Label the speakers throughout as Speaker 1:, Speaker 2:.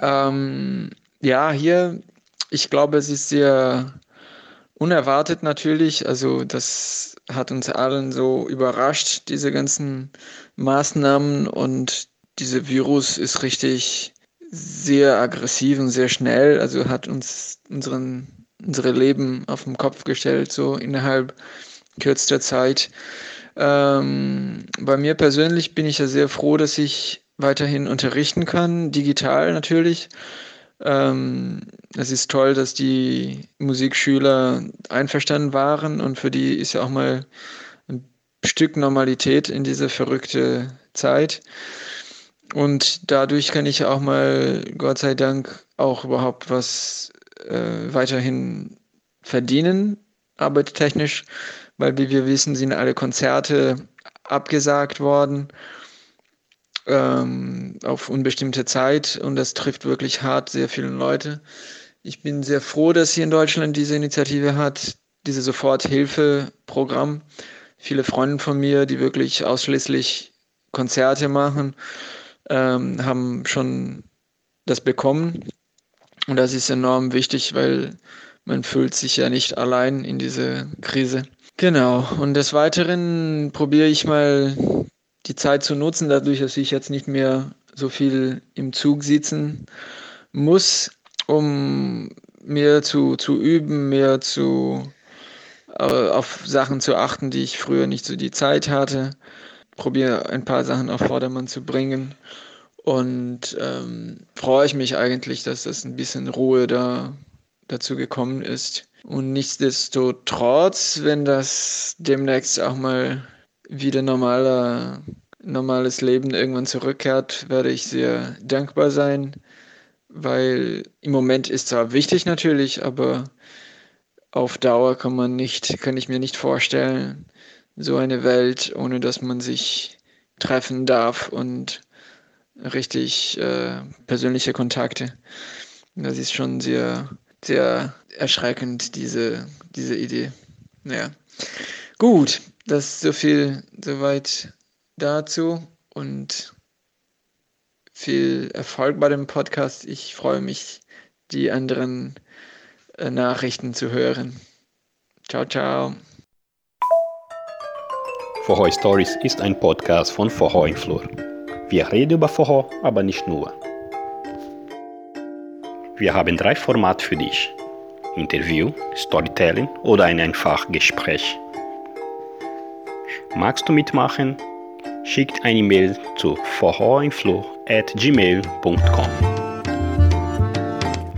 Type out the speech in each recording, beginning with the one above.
Speaker 1: Ähm, ja, hier, ich glaube, es ist sehr unerwartet natürlich. Also das hat uns allen so überrascht, diese ganzen Maßnahmen und dieser Virus ist richtig sehr aggressiv und sehr schnell. Also hat uns unseren, unsere Leben auf den Kopf gestellt, so innerhalb kürzester Zeit. Ähm, bei mir persönlich bin ich ja sehr froh, dass ich weiterhin unterrichten kann, digital natürlich. Ähm, es ist toll, dass die Musikschüler einverstanden waren und für die ist ja auch mal ein Stück Normalität in diese verrückte Zeit. Und dadurch kann ich auch mal, Gott sei Dank, auch überhaupt was äh, weiterhin verdienen, arbeitstechnisch, weil wie wir wissen, sind alle Konzerte abgesagt worden ähm, auf unbestimmte Zeit und das trifft wirklich hart sehr viele Leute. Ich bin sehr froh, dass hier in Deutschland diese Initiative hat, diese Soforthilfeprogramm. Viele Freunde von mir, die wirklich ausschließlich Konzerte machen, ähm, haben schon das bekommen. Und das ist enorm wichtig, weil man fühlt sich ja nicht allein in dieser Krise. Genau. Und des Weiteren probiere ich mal die Zeit zu nutzen, dadurch, dass ich jetzt nicht mehr so viel im Zug sitzen muss, um mehr zu, zu üben, mehr zu äh, auf Sachen zu achten, die ich früher nicht so die Zeit hatte. Probiere ein paar Sachen auf Vordermann zu bringen und ähm, freue ich mich eigentlich, dass das ein bisschen Ruhe da dazu gekommen ist. Und nichtsdestotrotz, wenn das demnächst auch mal wieder normaler, normales Leben irgendwann zurückkehrt, werde ich sehr dankbar sein, weil im Moment ist zwar wichtig natürlich, aber auf Dauer kann man nicht, kann ich mir nicht vorstellen, so eine Welt, ohne dass man sich treffen darf und richtig äh, persönliche Kontakte. Das ist schon sehr, sehr erschreckend, diese, diese Idee. Ja. Gut, das ist so viel soweit dazu und viel Erfolg bei dem Podcast. Ich freue mich, die anderen äh, Nachrichten zu hören. Ciao, ciao.
Speaker 2: Vorhoi Stories ist ein Podcast von Vorhoi Flur. Wir reden über Vorhoi, aber nicht nur. Wir haben drei Formate für dich. Interview, Storytelling oder ein einfach Gespräch. Magst du mitmachen? Schickt eine E-Mail zu vorhoinflow.gmail.com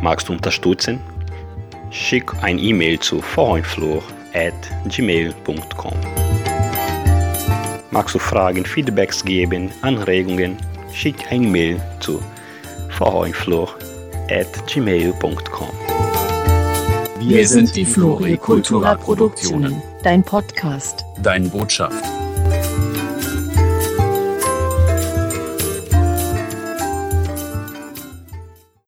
Speaker 2: Magst du unterstützen? Schick ein E-Mail zu vorhoinflow.gmail.com Magst du Fragen, Feedbacks geben, Anregungen? Schick eine E-Mail zu vorhoinflow.gmail.com
Speaker 3: Wir sind die Flori Kultura Produktionen.
Speaker 4: Dein Podcast.
Speaker 3: Deine Botschaft.